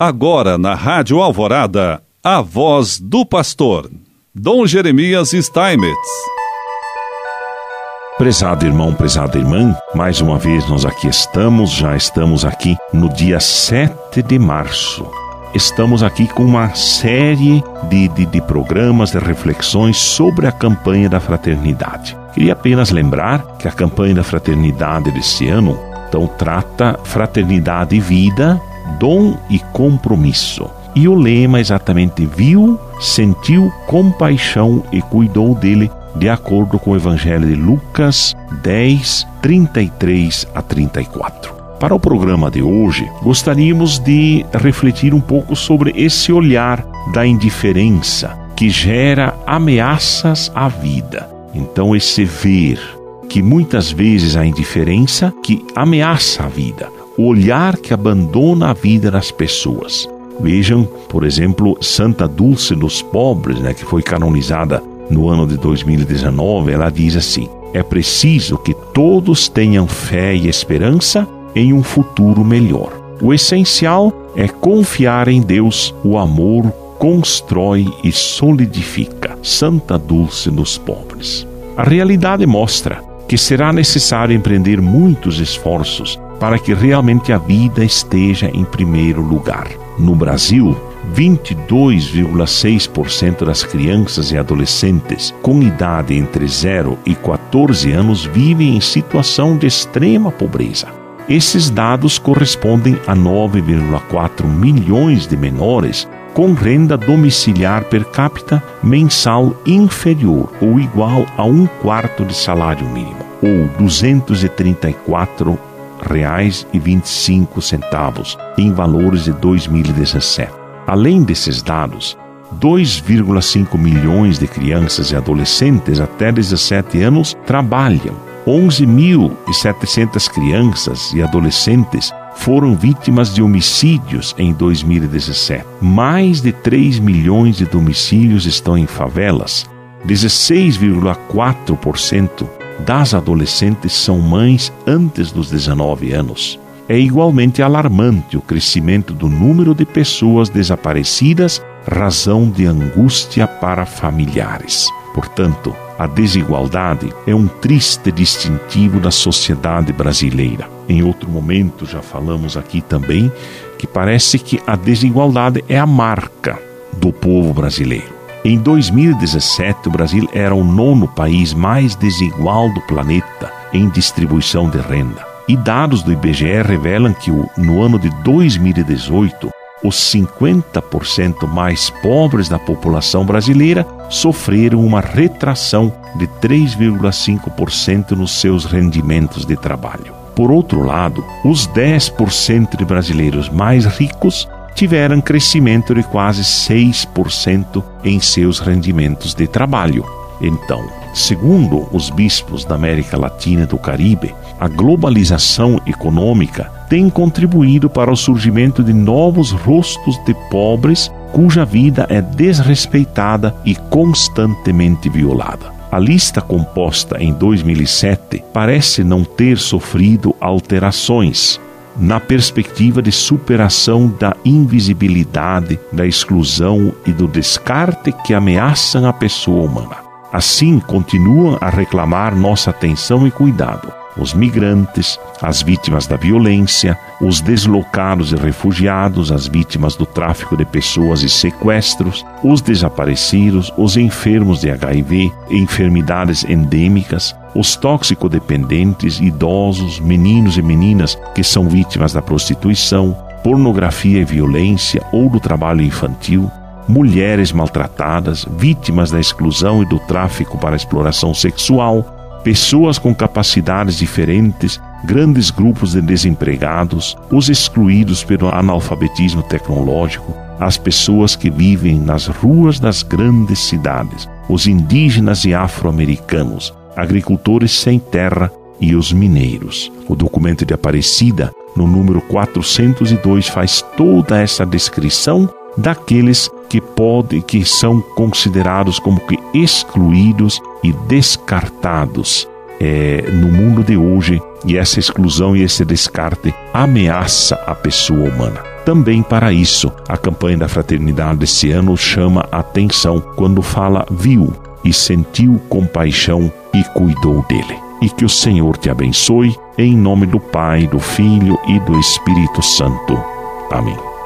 Agora na Rádio Alvorada, a voz do pastor, Dom Jeremias Steinmetz. Prezado irmão, prezada irmã, mais uma vez nós aqui estamos, já estamos aqui no dia 7 de março. Estamos aqui com uma série de, de, de programas, de reflexões sobre a campanha da fraternidade. Queria apenas lembrar que a campanha da fraternidade deste ano então trata fraternidade e vida, dom e compromisso. E o lema exatamente viu, sentiu compaixão e cuidou dele, de acordo com o Evangelho de Lucas 10, 33 a 34. Para o programa de hoje, gostaríamos de refletir um pouco sobre esse olhar da indiferença que gera ameaças à vida. Então, esse ver que muitas vezes a indiferença que ameaça a vida, o olhar que abandona a vida das pessoas. Vejam, por exemplo, Santa Dulce dos Pobres, né, que foi canonizada no ano de 2019, ela diz assim: é preciso que todos tenham fé e esperança em um futuro melhor. O essencial é confiar em Deus, o amor constrói e solidifica. Santa Dulce dos Pobres. A realidade mostra que será necessário empreender muitos esforços para que realmente a vida esteja em primeiro lugar. No Brasil, 22,6% das crianças e adolescentes com idade entre 0 e 14 anos vivem em situação de extrema pobreza. Esses dados correspondem a 9,4 milhões de menores com renda domiciliar per capita mensal inferior ou igual a um quarto de salário mínimo, ou R$ 234 reais e 25 centavos em valores de 2017. Além desses dados, 2,5 milhões de crianças e adolescentes até 17 anos trabalham. 11.700 crianças e adolescentes foram vítimas de homicídios em 2017. Mais de 3 milhões de domicílios estão em favelas. 16,4% das adolescentes são mães antes dos 19 anos. É igualmente alarmante o crescimento do número de pessoas desaparecidas, razão de angústia para familiares. Portanto, a desigualdade é um triste distintivo da sociedade brasileira. Em outro momento já falamos aqui também que parece que a desigualdade é a marca do povo brasileiro. Em 2017, o Brasil era o nono país mais desigual do planeta em distribuição de renda. E dados do IBGE revelam que no ano de 2018, os 50% mais pobres da população brasileira sofreram uma retração de 3,5% nos seus rendimentos de trabalho. Por outro lado, os 10% de brasileiros mais ricos tiveram crescimento de quase 6% em seus rendimentos de trabalho. Então, segundo os bispos da América Latina e do Caribe, a globalização econômica tem contribuído para o surgimento de novos rostos de pobres cuja vida é desrespeitada e constantemente violada. A lista composta em 2007 parece não ter sofrido alterações, na perspectiva de superação da invisibilidade, da exclusão e do descarte que ameaçam a pessoa humana. Assim, continuam a reclamar nossa atenção e cuidado os migrantes, as vítimas da violência, os deslocados e refugiados, as vítimas do tráfico de pessoas e sequestros, os desaparecidos, os enfermos de HIV, enfermidades endêmicas, os toxicodependentes, idosos, meninos e meninas que são vítimas da prostituição, pornografia e violência ou do trabalho infantil, mulheres maltratadas, vítimas da exclusão e do tráfico para exploração sexual, pessoas com capacidades diferentes, grandes grupos de desempregados, os excluídos pelo analfabetismo tecnológico, as pessoas que vivem nas ruas das grandes cidades, os indígenas e afro-americanos, agricultores sem terra e os mineiros. O documento de Aparecida, no número 402, faz toda essa descrição daqueles que podem, que são considerados como que excluídos e descartados é, no mundo de hoje. E essa exclusão e esse descarte ameaça a pessoa humana. também para isso. A campanha da fraternidade desse ano chama a atenção quando fala viu e sentiu compaixão e cuidou dele. E que o Senhor te abençoe, em nome do Pai, do Filho e do Espírito Santo. Amém.